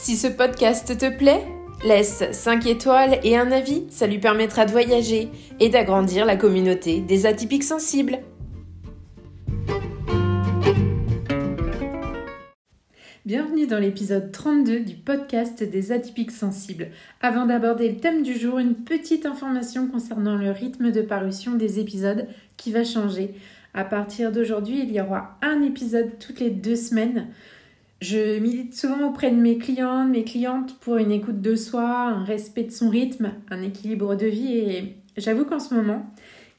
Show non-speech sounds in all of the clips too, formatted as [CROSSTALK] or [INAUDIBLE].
Si ce podcast te plaît, laisse 5 étoiles et un avis, ça lui permettra de voyager et d'agrandir la communauté des atypiques sensibles. Bienvenue dans l'épisode 32 du podcast des atypiques sensibles. Avant d'aborder le thème du jour, une petite information concernant le rythme de parution des épisodes qui va changer. À partir d'aujourd'hui, il y aura un épisode toutes les deux semaines. Je milite souvent auprès de mes clients, mes clientes pour une écoute de soi, un respect de son rythme, un équilibre de vie et j'avoue qu'en ce moment,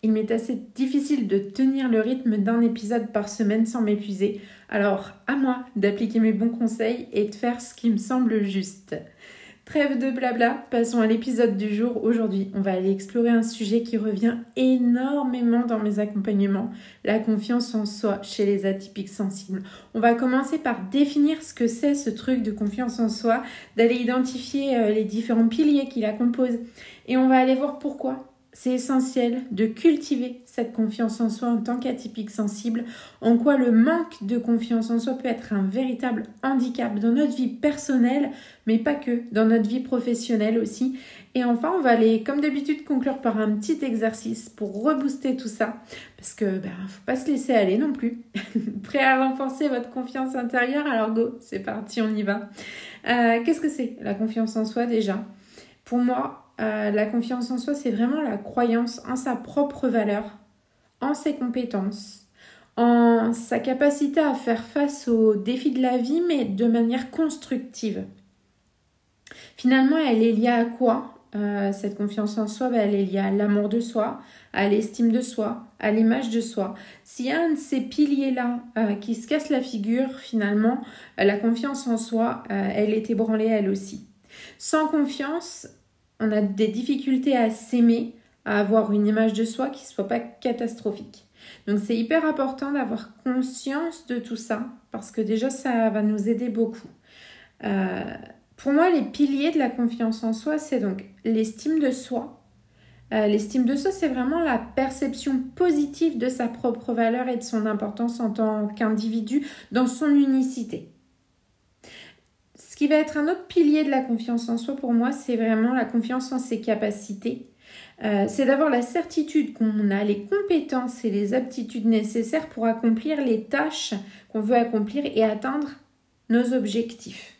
il m'est assez difficile de tenir le rythme d'un épisode par semaine sans m'épuiser. Alors, à moi d'appliquer mes bons conseils et de faire ce qui me semble juste. Trêve de blabla, passons à l'épisode du jour. Aujourd'hui, on va aller explorer un sujet qui revient énormément dans mes accompagnements, la confiance en soi chez les atypiques sensibles. On va commencer par définir ce que c'est ce truc de confiance en soi, d'aller identifier euh, les différents piliers qui la composent et on va aller voir pourquoi c'est essentiel de cultiver cette confiance en soi en tant qu'atypique sensible, en quoi le manque de confiance en soi peut être un véritable handicap dans notre vie personnelle, mais pas que, dans notre vie professionnelle aussi. Et enfin, on va aller, comme d'habitude, conclure par un petit exercice pour rebooster tout ça, parce que ben, faut pas se laisser aller non plus. [LAUGHS] Prêt à renforcer votre confiance intérieure? Alors go, c'est parti, on y va. Euh, qu'est-ce que c'est la confiance en soi déjà? Pour moi, euh, la confiance en soi, c'est vraiment la croyance en sa propre valeur, en ses compétences, en sa capacité à faire face aux défis de la vie, mais de manière constructive. Finalement, elle est liée à quoi euh, cette confiance en soi, ben, elle est liée à l'amour de soi, à l'estime de soi, à l'image de soi. S'il y a un de ces piliers-là euh, qui se casse la figure, finalement, la confiance en soi, elle est ébranlée elle aussi. Sans confiance, on a des difficultés à s'aimer, à avoir une image de soi qui ne soit pas catastrophique. Donc c'est hyper important d'avoir conscience de tout ça parce que déjà ça va nous aider beaucoup. Euh, pour moi, les piliers de la confiance en soi, c'est donc l'estime de soi. Euh, l'estime de soi, c'est vraiment la perception positive de sa propre valeur et de son importance en tant qu'individu dans son unicité qui va être un autre pilier de la confiance en soi pour moi, c'est vraiment la confiance en ses capacités. Euh, c'est d'avoir la certitude qu'on a les compétences et les aptitudes nécessaires pour accomplir les tâches qu'on veut accomplir et atteindre nos objectifs.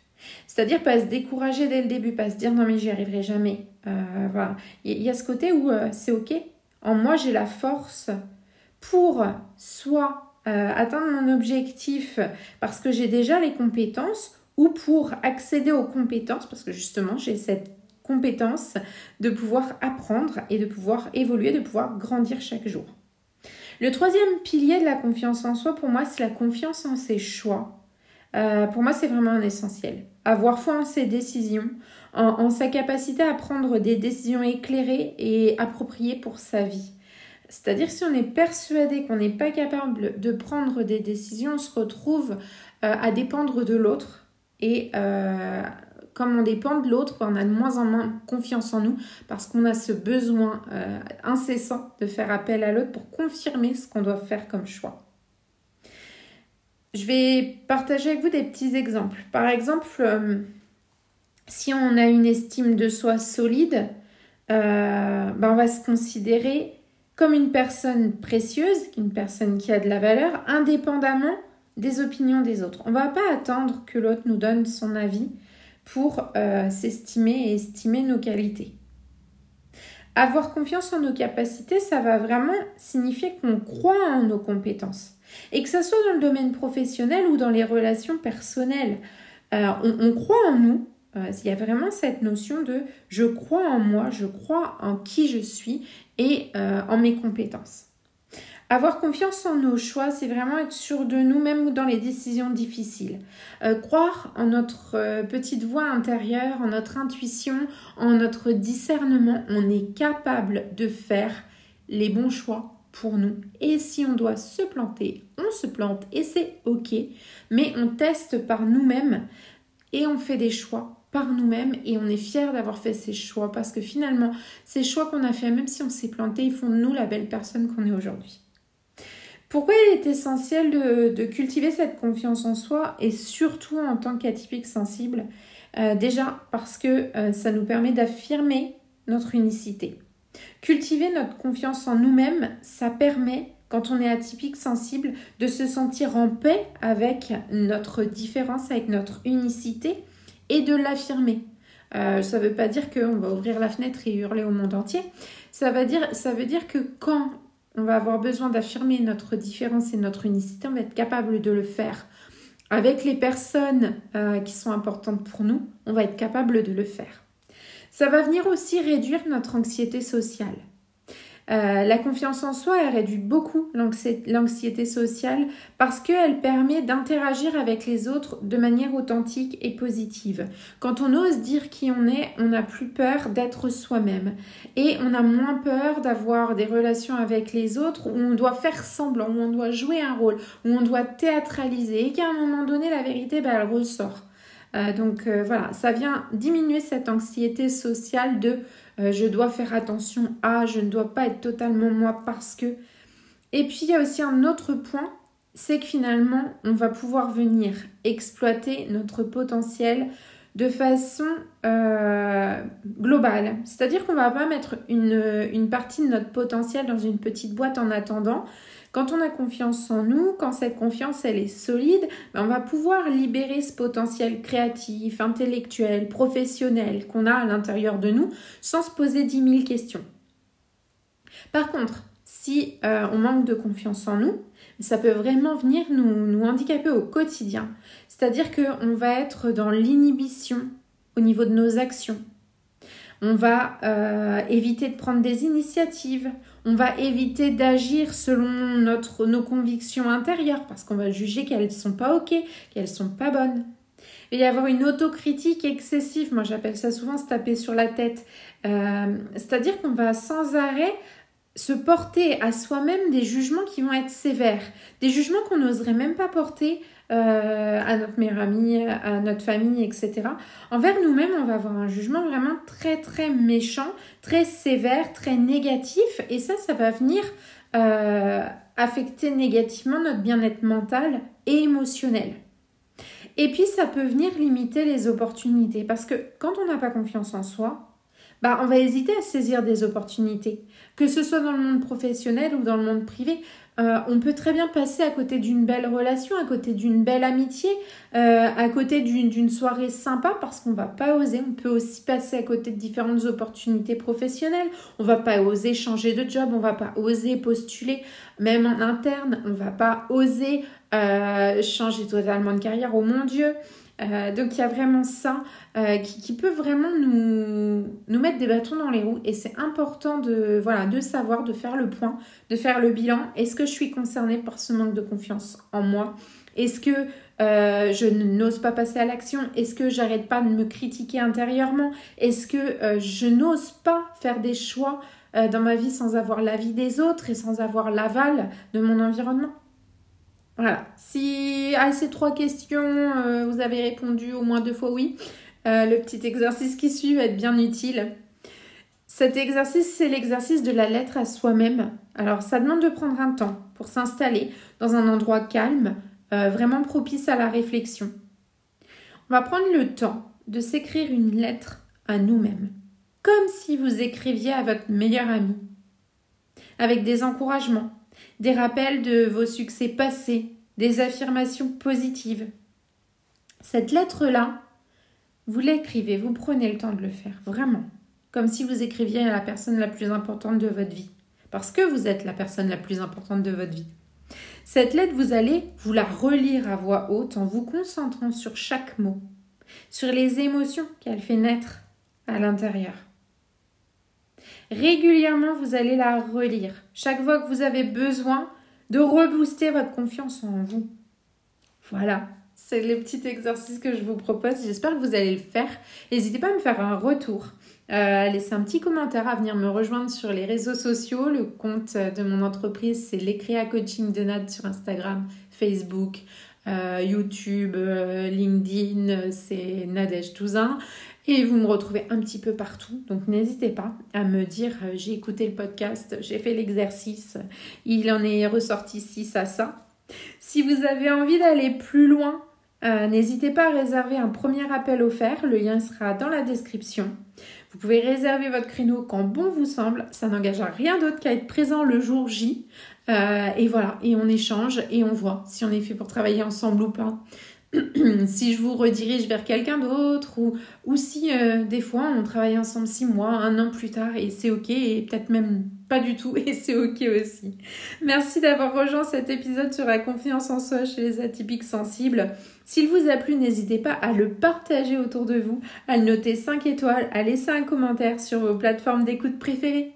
C'est-à-dire pas se décourager dès le début, pas se dire non mais j'y arriverai jamais. Euh, voilà. Il y a ce côté où euh, c'est ok. En moi j'ai la force pour soit atteindre mon objectif parce que j'ai déjà les compétences ou pour accéder aux compétences, parce que justement j'ai cette compétence de pouvoir apprendre et de pouvoir évoluer, de pouvoir grandir chaque jour. Le troisième pilier de la confiance en soi, pour moi, c'est la confiance en ses choix. Euh, pour moi, c'est vraiment un essentiel. Avoir foi en ses décisions, en, sa capacité à prendre des décisions éclairées et appropriées pour sa vie. C'est-à-dire si on est persuadé qu'on n'est pas capable de prendre des décisions, on se retrouve euh, à dépendre de l'autre et euh, comme on dépend de l'autre, on a de moins en moins confiance en nous parce qu'on a ce besoin euh, incessant de faire appel à l'autre pour confirmer ce qu'on doit faire comme choix. Je vais partager avec vous des petits exemples. Par exemple, euh, si on a une estime de soi solide, ben on va se considérer comme une personne précieuse, une personne qui a de la valeur, indépendamment des opinions des autres. On ne va pas attendre que l'autre nous donne son avis pour euh, s'estimer et estimer nos qualités. Avoir confiance en nos capacités, ça va vraiment signifier qu'on croit en nos compétences. Et que ce soit dans le domaine professionnel ou dans les relations personnelles, euh, on, croit en nous. Euh, il y a vraiment cette notion de je crois en moi, je crois en qui je suis et en mes compétences. Avoir confiance en nos choix, c'est vraiment être sûr de nous, même dans les décisions difficiles. Euh, croire en notre euh, petite voix intérieure, en notre intuition, en notre discernement. On est capable de faire les bons choix pour nous. Et si on doit se planter, on se plante et c'est ok. Mais on teste par nous-mêmes et on fait des choix par nous-mêmes et on est fier d'avoir fait ces choix parce que finalement, ces choix qu'on a fait, même si on s'est planté, ils font de nous la belle personne qu'on est aujourd'hui. Pourquoi il est essentiel de, cultiver cette confiance en soi et surtout en tant qu'atypique sensible? Euh, Déjà parce que euh, ça nous permet d'affirmer notre unicité. Cultiver notre confiance en nous-mêmes, ça permet, quand on est atypique sensible, de se sentir en paix avec notre différence, avec notre unicité et de l'affirmer. Euh, ça ne veut pas dire qu'on va ouvrir la fenêtre et hurler au monde entier. Ça, dire, ça veut dire que quand on va avoir besoin d'affirmer notre différence et notre unicité, on va être capable de le faire. Avec les personnes euh, qui sont importantes pour nous, on va être capable de le faire. Ça va venir aussi réduire notre anxiété sociale. Euh, la confiance en soi, réduit beaucoup l'anxiété sociale parce qu'elle permet d'interagir avec les autres de manière authentique et positive. Quand on ose dire qui on est, on n'a plus peur d'être soi-même et on a moins peur d'avoir des relations avec les autres où on doit faire semblant, où on doit jouer un rôle, où on doit théâtraliser et qu'à un moment donné, la vérité, bah, elle ressort. Euh, donc euh, voilà, ça vient diminuer cette anxiété sociale de euh, je dois faire attention à, je ne dois pas être totalement moi parce que. Et puis il y a aussi un autre point, c'est que finalement on va pouvoir venir exploiter notre potentiel de façon euh, globale. C'est-à-dire qu'on va pas mettre une, une, partie de notre potentiel dans une petite boîte en attendant. Quand on a confiance en nous, quand cette confiance elle est solide, ben, on va pouvoir libérer ce potentiel créatif, intellectuel, professionnel qu'on a à l'intérieur de nous sans se poser 10 000 questions. Par contre, si euh, on manque de confiance en nous, ça peut vraiment venir nous, handicaper au quotidien. C'est-à-dire qu'on va être dans l'inhibition au niveau de nos actions. On va euh, éviter de prendre des initiatives. On va éviter d'agir selon notre, nos convictions intérieures parce qu'on va juger qu'elles ne sont pas OK, qu'elles ne sont pas bonnes. Il y avoir une autocritique excessive. Moi, j'appelle ça souvent se taper sur la tête. Euh, c'est-à-dire qu'on va sans arrêt se porter à soi-même des jugements qui vont être sévères, des jugements qu'on n'oserait même pas porter euh, à notre meilleur ami, à notre famille, etc. Envers nous-mêmes, on va avoir un jugement vraiment très très méchant, très sévère, très négatif, et ça, ça va venir euh, affecter négativement notre bien-être mental et émotionnel. Et puis, ça peut venir limiter les opportunités, parce que quand on n'a pas confiance en soi, bah, on va hésiter à saisir des opportunités, que ce soit dans le monde professionnel ou dans le monde privé. Euh, on peut très bien passer à côté d'une belle relation, à côté d'une belle amitié, euh, à côté d'une soirée sympa parce qu'on va pas oser. On peut aussi passer à côté de différentes opportunités professionnelles. On va pas oser changer de job, on va pas oser postuler, même en interne, on va pas oser euh, changer totalement de carrière. Oh mon Dieu! Euh, donc il y a vraiment ça euh, qui, peut vraiment nous, mettre des bâtons dans les roues. Et c'est important de, voilà, de savoir, de faire le point, de faire le bilan. Est-ce que je suis concernée par ce manque de confiance en moi? Est-ce que euh, je n'ose pas passer à l'action? Est-ce que j'arrête pas de me critiquer intérieurement? Est-ce que je n'ose pas faire des choix dans ma vie sans avoir l'avis des autres et sans avoir l'aval de mon environnement? Voilà. Si à ces trois questions, euh, vous avez répondu au moins deux fois oui, euh, le petit exercice qui suit va être bien utile. Cet exercice, c'est l'exercice de la lettre à soi-même. Alors, ça demande de prendre un temps pour s'installer dans un endroit calme, euh, vraiment propice à la réflexion. On va prendre le temps de s'écrire une lettre à nous-mêmes, comme si vous écriviez à votre meilleur ami, avec des encouragements, des rappels de vos succès passés, des affirmations positives. Cette lettre-là, vous l'écrivez, vous prenez le temps de le faire, vraiment, comme si vous écriviez à la personne la plus importante de votre vie, parce que vous êtes la personne la plus importante de votre vie. Cette lettre, vous allez vous la relire à voix haute en vous concentrant sur chaque mot, sur les émotions qu'elle fait naître à l'intérieur. Régulièrement, vous allez la relire. Chaque fois que vous avez besoin de rebooster votre confiance en vous. Voilà, c'est le petit exercice que je vous propose. J'espère que vous allez le faire. N'hésitez pas à me faire un retour. Euh, à un petit commentaire, à venir me rejoindre sur les réseaux sociaux. Le compte de mon entreprise, c'est l'écréa coaching de Nad sur Instagram, Facebook, euh, YouTube, euh, LinkedIn, c'est Nadège Touzin. Et vous me retrouvez un petit peu partout. Donc n'hésitez pas à me dire j'ai écouté le podcast, j'ai fait l'exercice, il en est ressorti ci, ça, ça. Si vous avez envie d'aller plus loin, n'hésitez pas à réserver un premier appel offert. Le lien sera dans la description. Vous pouvez réserver votre créneau quand bon vous semble. Ça n'engage à rien d'autre qu'à être présent le jour J. Euh, et voilà, et on échange et on voit si on est fait pour travailler ensemble ou pas. [CLEARS THROAT] si je vous redirige vers quelqu'un d'autre ou, si euh, des fois on travaille ensemble six mois, un an plus tard et c'est ok et peut-être même pas du tout [LAUGHS] et c'est ok aussi. Merci d'avoir rejoint cet épisode sur la confiance en soi chez les atypiques sensibles. S'il vous a plu, n'hésitez pas à le partager autour de vous, à le noter 5 étoiles, à laisser un commentaire sur vos plateformes d'écoute préférées.